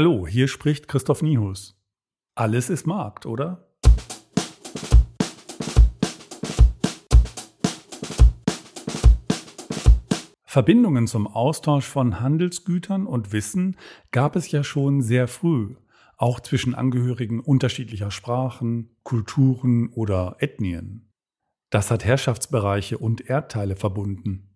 Hallo, hier spricht Christoph Niehus. Alles ist Markt, oder? Verbindungen zum Austausch von Handelsgütern und Wissen gab es ja schon sehr früh, auch zwischen Angehörigen unterschiedlicher Sprachen, Kulturen oder Ethnien. Das hat Herrschaftsbereiche und Erdteile verbunden.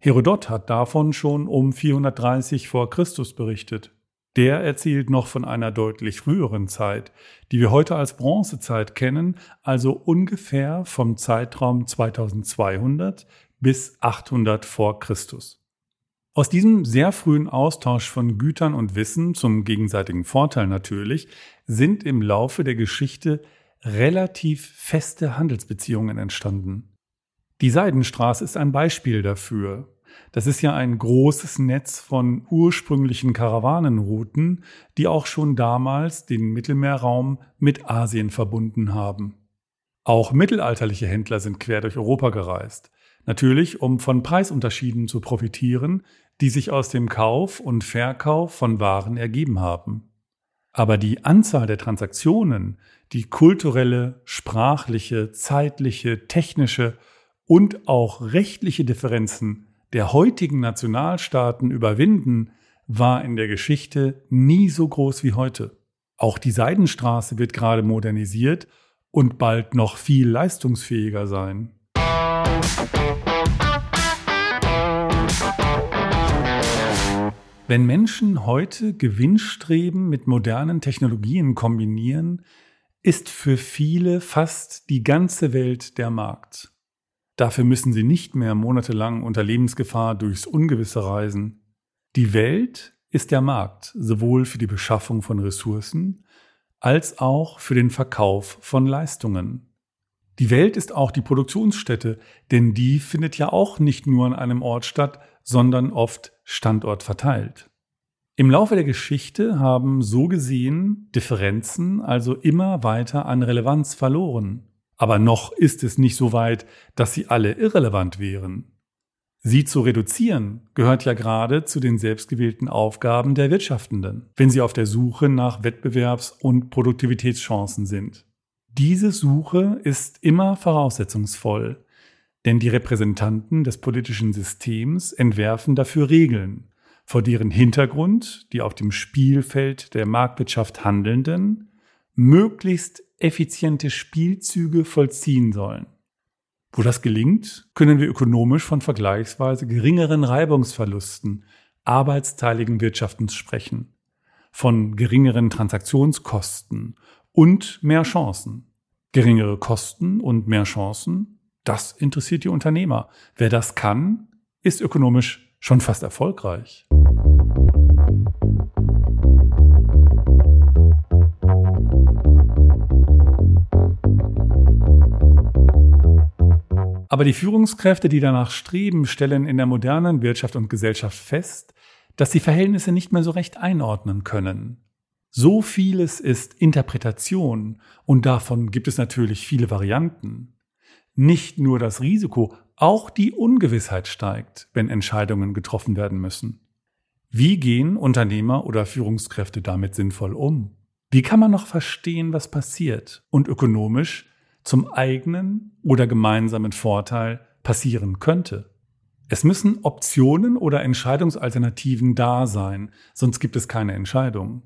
Herodot hat davon schon um 430 vor Christus berichtet. Der erzählt noch von einer deutlich früheren Zeit, die wir heute als Bronzezeit kennen, also ungefähr vom Zeitraum 2200 bis 800 vor Christus. Aus diesem sehr frühen Austausch von Gütern und Wissen zum gegenseitigen Vorteil natürlich sind im Laufe der Geschichte relativ feste Handelsbeziehungen entstanden. Die Seidenstraße ist ein Beispiel dafür. Das ist ja ein großes Netz von ursprünglichen Karawanenrouten, die auch schon damals den Mittelmeerraum mit Asien verbunden haben. Auch mittelalterliche Händler sind quer durch Europa gereist. Natürlich, um von Preisunterschieden zu profitieren, die sich aus dem Kauf und Verkauf von Waren ergeben haben. Aber die Anzahl der Transaktionen, die kulturelle, sprachliche, zeitliche, technische und auch rechtliche Differenzen der heutigen Nationalstaaten überwinden, war in der Geschichte nie so groß wie heute. Auch die Seidenstraße wird gerade modernisiert und bald noch viel leistungsfähiger sein. Wenn Menschen heute Gewinnstreben mit modernen Technologien kombinieren, ist für viele fast die ganze Welt der Markt. Dafür müssen sie nicht mehr monatelang unter Lebensgefahr durchs Ungewisse reisen. Die Welt ist der Markt, sowohl für die Beschaffung von Ressourcen als auch für den Verkauf von Leistungen. Die Welt ist auch die Produktionsstätte, denn die findet ja auch nicht nur an einem Ort statt, sondern oft standortverteilt. Im Laufe der Geschichte haben so gesehen Differenzen also immer weiter an Relevanz verloren. Aber noch ist es nicht so weit, dass sie alle irrelevant wären. Sie zu reduzieren gehört ja gerade zu den selbstgewählten Aufgaben der Wirtschaftenden, wenn sie auf der Suche nach Wettbewerbs- und Produktivitätschancen sind. Diese Suche ist immer voraussetzungsvoll, denn die Repräsentanten des politischen Systems entwerfen dafür Regeln, vor deren Hintergrund die auf dem Spielfeld der Marktwirtschaft Handelnden möglichst effiziente Spielzüge vollziehen sollen. Wo das gelingt, können wir ökonomisch von vergleichsweise geringeren Reibungsverlusten arbeitsteiligen Wirtschaftens sprechen, von geringeren Transaktionskosten und mehr Chancen. Geringere Kosten und mehr Chancen, das interessiert die Unternehmer. Wer das kann, ist ökonomisch schon fast erfolgreich. Aber die Führungskräfte, die danach streben, stellen in der modernen Wirtschaft und Gesellschaft fest, dass sie Verhältnisse nicht mehr so recht einordnen können. So vieles ist Interpretation und davon gibt es natürlich viele Varianten. Nicht nur das Risiko, auch die Ungewissheit steigt, wenn Entscheidungen getroffen werden müssen. Wie gehen Unternehmer oder Führungskräfte damit sinnvoll um? Wie kann man noch verstehen, was passiert und ökonomisch zum eigenen oder gemeinsamen Vorteil passieren könnte. Es müssen Optionen oder Entscheidungsalternativen da sein, sonst gibt es keine Entscheidung.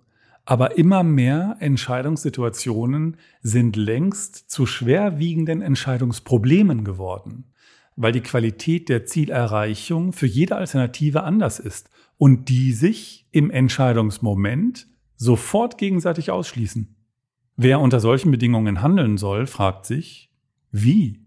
Aber immer mehr Entscheidungssituationen sind längst zu schwerwiegenden Entscheidungsproblemen geworden, weil die Qualität der Zielerreichung für jede Alternative anders ist und die sich im Entscheidungsmoment sofort gegenseitig ausschließen. Wer unter solchen Bedingungen handeln soll, fragt sich, wie?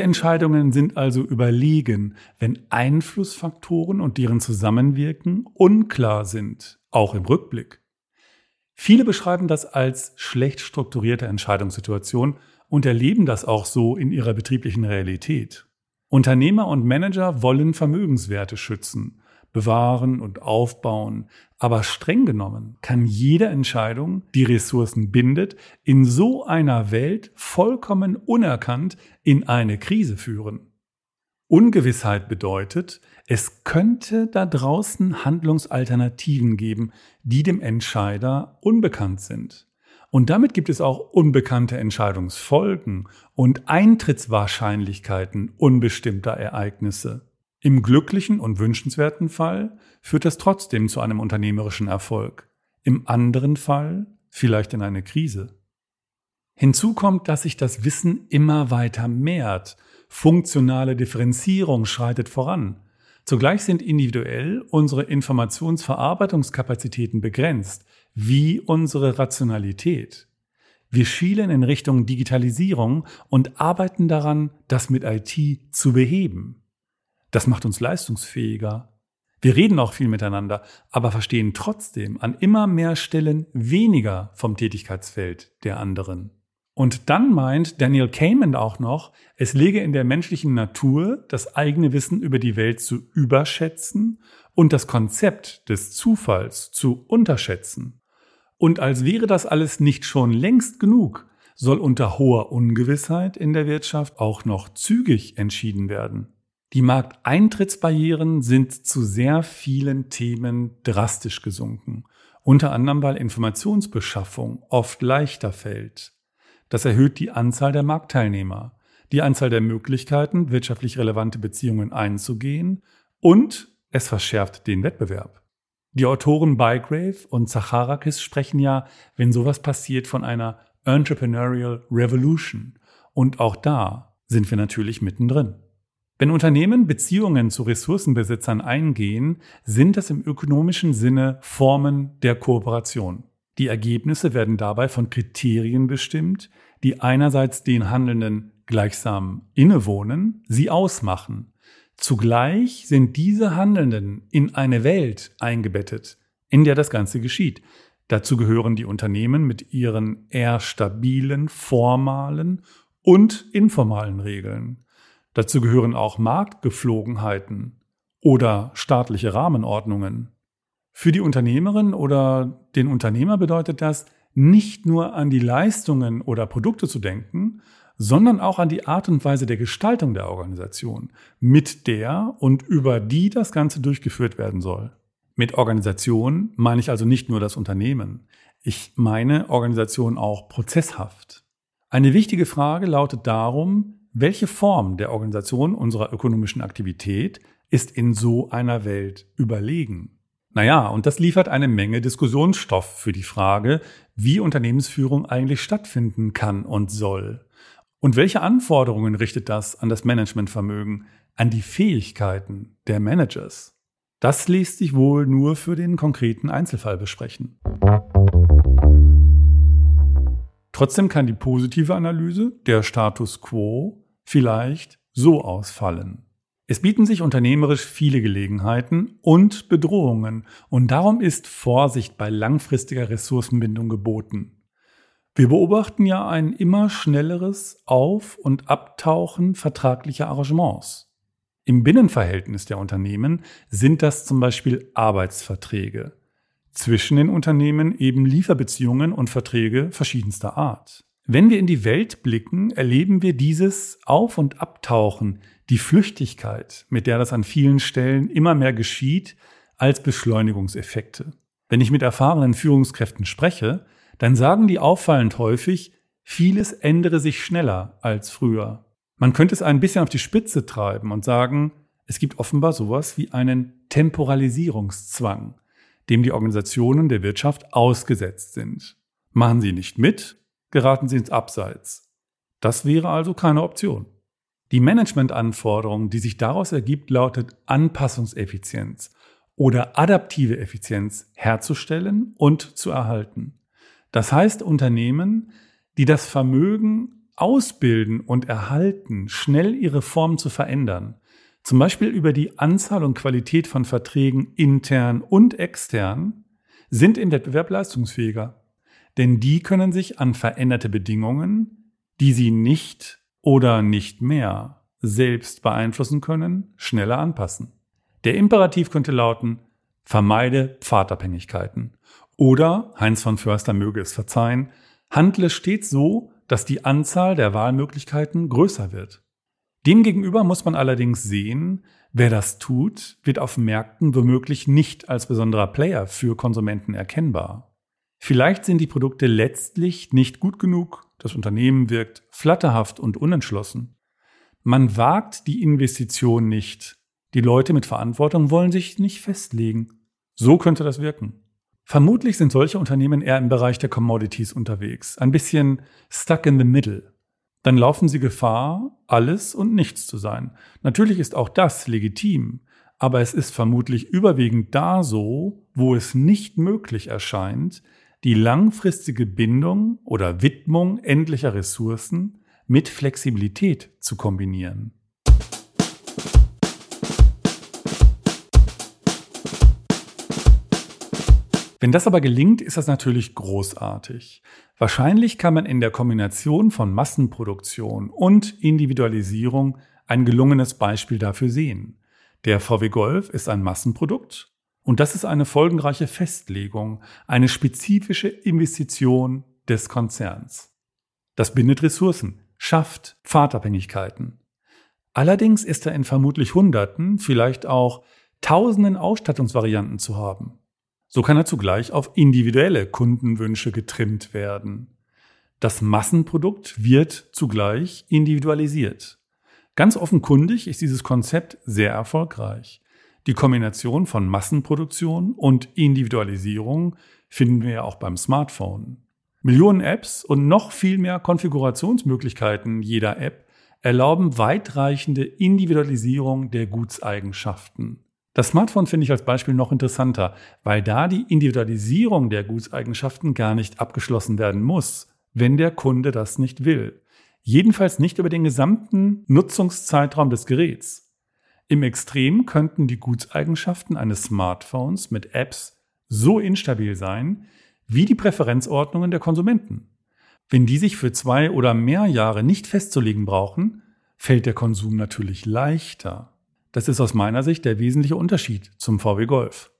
Welche Entscheidungen sind also überlegen, wenn Einflussfaktoren und deren Zusammenwirken unklar sind, auch im Rückblick? Viele beschreiben das als schlecht strukturierte Entscheidungssituation und erleben das auch so in ihrer betrieblichen Realität. Unternehmer und Manager wollen Vermögenswerte schützen, bewahren und aufbauen, aber streng genommen kann jede Entscheidung, die Ressourcen bindet, in so einer Welt vollkommen unerkannt in eine Krise führen. Ungewissheit bedeutet, es könnte da draußen Handlungsalternativen geben, die dem Entscheider unbekannt sind. Und damit gibt es auch unbekannte Entscheidungsfolgen und Eintrittswahrscheinlichkeiten unbestimmter Ereignisse. Im glücklichen und wünschenswerten Fall führt das trotzdem zu einem unternehmerischen Erfolg. Im anderen Fall vielleicht in eine Krise. Hinzu kommt, dass sich das Wissen immer weiter mehrt. Funktionale Differenzierung schreitet voran. Zugleich sind individuell unsere Informationsverarbeitungskapazitäten begrenzt, wie unsere Rationalität. Wir schielen in Richtung Digitalisierung und arbeiten daran, das mit IT zu beheben. Das macht uns leistungsfähiger. Wir reden auch viel miteinander, aber verstehen trotzdem an immer mehr Stellen weniger vom Tätigkeitsfeld der anderen. Und dann meint Daniel Kahneman auch noch, es lege in der menschlichen Natur, das eigene Wissen über die Welt zu überschätzen und das Konzept des Zufalls zu unterschätzen. Und als wäre das alles nicht schon längst genug, soll unter hoher Ungewissheit in der Wirtschaft auch noch zügig entschieden werden. Die Markteintrittsbarrieren sind zu sehr vielen Themen drastisch gesunken. Unter anderem, weil Informationsbeschaffung oft leichter fällt. Das erhöht die Anzahl der Marktteilnehmer, die Anzahl der Möglichkeiten, wirtschaftlich relevante Beziehungen einzugehen und es verschärft den Wettbewerb. Die Autoren Bygrave und Zacharakis sprechen ja, wenn sowas passiert, von einer Entrepreneurial Revolution. Und auch da sind wir natürlich mittendrin. Wenn Unternehmen Beziehungen zu Ressourcenbesitzern eingehen, sind das im ökonomischen Sinne Formen der Kooperation. Die Ergebnisse werden dabei von Kriterien bestimmt, die einerseits den Handelnden gleichsam innewohnen, sie ausmachen. Zugleich sind diese Handelnden in eine Welt eingebettet, in der das Ganze geschieht. Dazu gehören die Unternehmen mit ihren eher stabilen, formalen und informalen Regeln. Dazu gehören auch Marktgeflogenheiten oder staatliche Rahmenordnungen. Für die Unternehmerin oder den Unternehmer bedeutet das, nicht nur an die Leistungen oder Produkte zu denken, sondern auch an die Art und Weise der Gestaltung der Organisation, mit der und über die das Ganze durchgeführt werden soll. Mit Organisation meine ich also nicht nur das Unternehmen. Ich meine Organisation auch prozesshaft. Eine wichtige Frage lautet darum, welche Form der Organisation unserer ökonomischen Aktivität ist in so einer Welt überlegen? Naja, und das liefert eine Menge Diskussionsstoff für die Frage, wie Unternehmensführung eigentlich stattfinden kann und soll. Und welche Anforderungen richtet das an das Managementvermögen, an die Fähigkeiten der Managers? Das lässt sich wohl nur für den konkreten Einzelfall besprechen. Trotzdem kann die positive Analyse, der Status quo, vielleicht so ausfallen. Es bieten sich unternehmerisch viele Gelegenheiten und Bedrohungen und darum ist Vorsicht bei langfristiger Ressourcenbindung geboten. Wir beobachten ja ein immer schnelleres Auf- und Abtauchen vertraglicher Arrangements. Im Binnenverhältnis der Unternehmen sind das zum Beispiel Arbeitsverträge zwischen den Unternehmen eben Lieferbeziehungen und Verträge verschiedenster Art. Wenn wir in die Welt blicken, erleben wir dieses Auf- und Abtauchen, die Flüchtigkeit, mit der das an vielen Stellen immer mehr geschieht, als Beschleunigungseffekte. Wenn ich mit erfahrenen Führungskräften spreche, dann sagen die auffallend häufig, vieles ändere sich schneller als früher. Man könnte es ein bisschen auf die Spitze treiben und sagen, es gibt offenbar sowas wie einen Temporalisierungszwang dem die Organisationen der Wirtschaft ausgesetzt sind. Machen sie nicht mit, geraten sie ins Abseits. Das wäre also keine Option. Die Managementanforderung, die sich daraus ergibt, lautet Anpassungseffizienz oder adaptive Effizienz herzustellen und zu erhalten. Das heißt Unternehmen, die das Vermögen ausbilden und erhalten, schnell ihre Form zu verändern, zum Beispiel über die Anzahl und Qualität von Verträgen intern und extern, sind im Wettbewerb leistungsfähiger. Denn die können sich an veränderte Bedingungen, die sie nicht oder nicht mehr selbst beeinflussen können, schneller anpassen. Der Imperativ könnte lauten, vermeide Pfadabhängigkeiten. Oder, Heinz von Förster möge es verzeihen, handle stets so, dass die Anzahl der Wahlmöglichkeiten größer wird. Demgegenüber muss man allerdings sehen, wer das tut, wird auf Märkten womöglich nicht als besonderer Player für Konsumenten erkennbar. Vielleicht sind die Produkte letztlich nicht gut genug, das Unternehmen wirkt flatterhaft und unentschlossen. Man wagt die Investition nicht. Die Leute mit Verantwortung wollen sich nicht festlegen. So könnte das wirken. Vermutlich sind solche Unternehmen eher im Bereich der Commodities unterwegs, ein bisschen stuck in the middle. Dann laufen sie Gefahr, alles und nichts zu sein. Natürlich ist auch das legitim, aber es ist vermutlich überwiegend da so, wo es nicht möglich erscheint, die langfristige Bindung oder Widmung endlicher Ressourcen mit Flexibilität zu kombinieren. Wenn das aber gelingt, ist das natürlich großartig. Wahrscheinlich kann man in der Kombination von Massenproduktion und Individualisierung ein gelungenes Beispiel dafür sehen. Der VW Golf ist ein Massenprodukt und das ist eine folgenreiche Festlegung, eine spezifische Investition des Konzerns. Das bindet Ressourcen, schafft Fahrtabhängigkeiten. Allerdings ist er in vermutlich Hunderten, vielleicht auch Tausenden Ausstattungsvarianten zu haben. So kann er zugleich auf individuelle Kundenwünsche getrimmt werden. Das Massenprodukt wird zugleich individualisiert. Ganz offenkundig ist dieses Konzept sehr erfolgreich. Die Kombination von Massenproduktion und Individualisierung finden wir ja auch beim Smartphone. Millionen Apps und noch viel mehr Konfigurationsmöglichkeiten jeder App erlauben weitreichende Individualisierung der Gutseigenschaften. Das Smartphone finde ich als Beispiel noch interessanter, weil da die Individualisierung der Gutseigenschaften gar nicht abgeschlossen werden muss, wenn der Kunde das nicht will. Jedenfalls nicht über den gesamten Nutzungszeitraum des Geräts. Im Extrem könnten die Gutseigenschaften eines Smartphones mit Apps so instabil sein wie die Präferenzordnungen der Konsumenten. Wenn die sich für zwei oder mehr Jahre nicht festzulegen brauchen, fällt der Konsum natürlich leichter. Das ist aus meiner Sicht der wesentliche Unterschied zum VW Golf.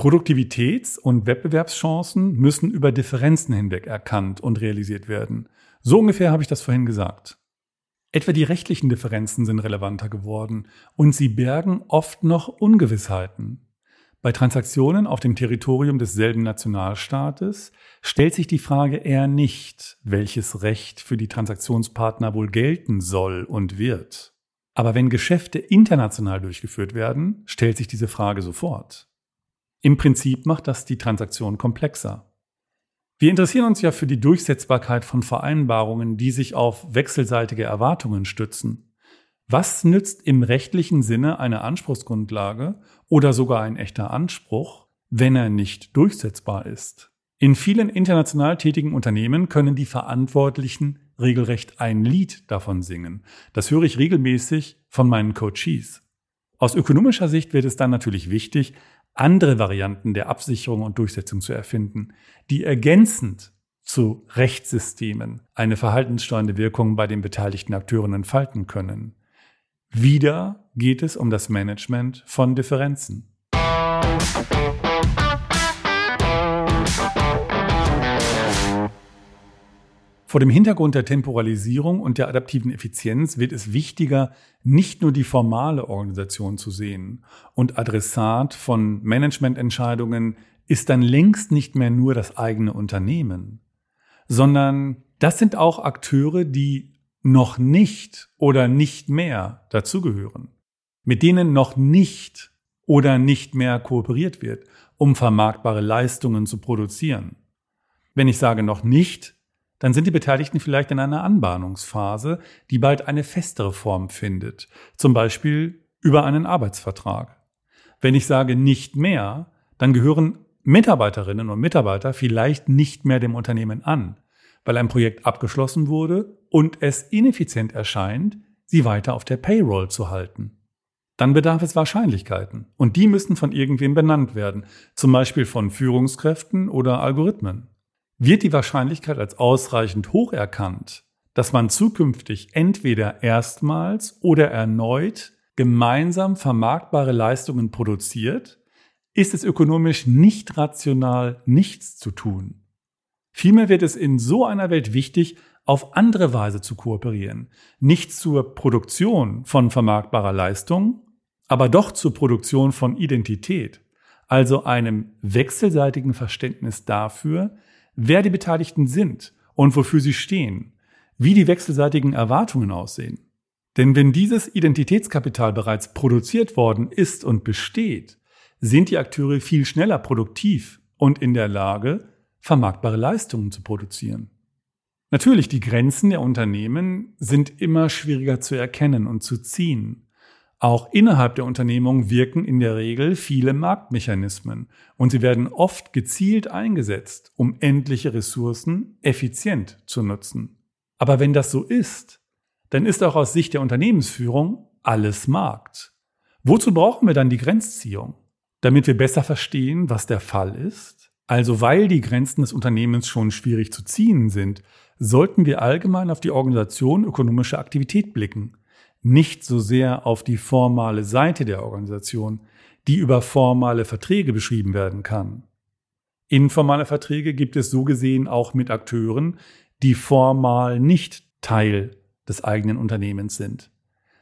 Produktivitäts- und Wettbewerbschancen müssen über Differenzen hinweg erkannt und realisiert werden. So ungefähr habe ich das vorhin gesagt. Etwa die rechtlichen Differenzen sind relevanter geworden und sie bergen oft noch Ungewissheiten. Bei Transaktionen auf dem Territorium desselben Nationalstaates stellt sich die Frage eher nicht, welches Recht für die Transaktionspartner wohl gelten soll und wird. Aber wenn Geschäfte international durchgeführt werden, stellt sich diese Frage sofort. Im Prinzip macht das die Transaktion komplexer. Wir interessieren uns ja für die Durchsetzbarkeit von Vereinbarungen, die sich auf wechselseitige Erwartungen stützen. Was nützt im rechtlichen Sinne eine Anspruchsgrundlage oder sogar ein echter Anspruch, wenn er nicht durchsetzbar ist? In vielen international tätigen Unternehmen können die Verantwortlichen regelrecht ein Lied davon singen. Das höre ich regelmäßig von meinen Coaches. Aus ökonomischer Sicht wird es dann natürlich wichtig, andere Varianten der Absicherung und Durchsetzung zu erfinden, die ergänzend zu Rechtssystemen eine verhaltenssteuernde Wirkung bei den beteiligten Akteuren entfalten können. Wieder geht es um das Management von Differenzen. Vor dem Hintergrund der Temporalisierung und der adaptiven Effizienz wird es wichtiger, nicht nur die formale Organisation zu sehen. Und Adressat von Managemententscheidungen ist dann längst nicht mehr nur das eigene Unternehmen, sondern das sind auch Akteure, die noch nicht oder nicht mehr dazugehören, mit denen noch nicht oder nicht mehr kooperiert wird, um vermarktbare Leistungen zu produzieren. Wenn ich sage noch nicht, dann sind die Beteiligten vielleicht in einer Anbahnungsphase, die bald eine festere Form findet, zum Beispiel über einen Arbeitsvertrag. Wenn ich sage nicht mehr, dann gehören Mitarbeiterinnen und Mitarbeiter vielleicht nicht mehr dem Unternehmen an, weil ein Projekt abgeschlossen wurde und es ineffizient erscheint, sie weiter auf der Payroll zu halten. Dann bedarf es Wahrscheinlichkeiten und die müssen von irgendwem benannt werden, zum Beispiel von Führungskräften oder Algorithmen. Wird die Wahrscheinlichkeit als ausreichend hoch erkannt, dass man zukünftig entweder erstmals oder erneut gemeinsam vermarktbare Leistungen produziert, ist es ökonomisch nicht rational, nichts zu tun. Vielmehr wird es in so einer Welt wichtig, auf andere Weise zu kooperieren. Nicht zur Produktion von vermarktbarer Leistung, aber doch zur Produktion von Identität, also einem wechselseitigen Verständnis dafür, wer die Beteiligten sind und wofür sie stehen, wie die wechselseitigen Erwartungen aussehen. Denn wenn dieses Identitätskapital bereits produziert worden ist und besteht, sind die Akteure viel schneller produktiv und in der Lage, vermarktbare Leistungen zu produzieren. Natürlich, die Grenzen der Unternehmen sind immer schwieriger zu erkennen und zu ziehen. Auch innerhalb der Unternehmung wirken in der Regel viele Marktmechanismen und sie werden oft gezielt eingesetzt, um endliche Ressourcen effizient zu nutzen. Aber wenn das so ist, dann ist auch aus Sicht der Unternehmensführung alles Markt. Wozu brauchen wir dann die Grenzziehung? Damit wir besser verstehen, was der Fall ist? Also weil die Grenzen des Unternehmens schon schwierig zu ziehen sind, sollten wir allgemein auf die Organisation ökonomischer Aktivität blicken, nicht so sehr auf die formale Seite der Organisation, die über formale Verträge beschrieben werden kann. Informale Verträge gibt es so gesehen auch mit Akteuren, die formal nicht Teil des eigenen Unternehmens sind.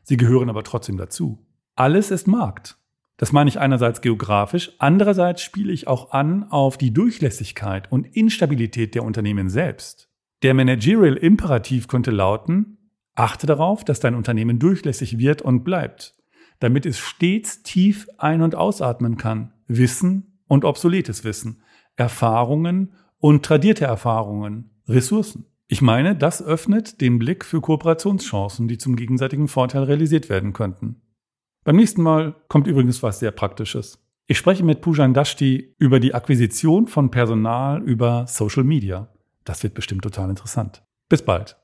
Sie gehören aber trotzdem dazu. Alles ist Markt. Das meine ich einerseits geografisch, andererseits spiele ich auch an auf die Durchlässigkeit und Instabilität der Unternehmen selbst. Der Managerial Imperativ könnte lauten, achte darauf, dass dein Unternehmen durchlässig wird und bleibt, damit es stets tief ein- und ausatmen kann, Wissen und obsoletes Wissen, Erfahrungen und tradierte Erfahrungen, Ressourcen. Ich meine, das öffnet den Blick für Kooperationschancen, die zum gegenseitigen Vorteil realisiert werden könnten. Beim nächsten Mal kommt übrigens was sehr Praktisches. Ich spreche mit Pujan Dashti über die Akquisition von Personal über Social Media. Das wird bestimmt total interessant. Bis bald.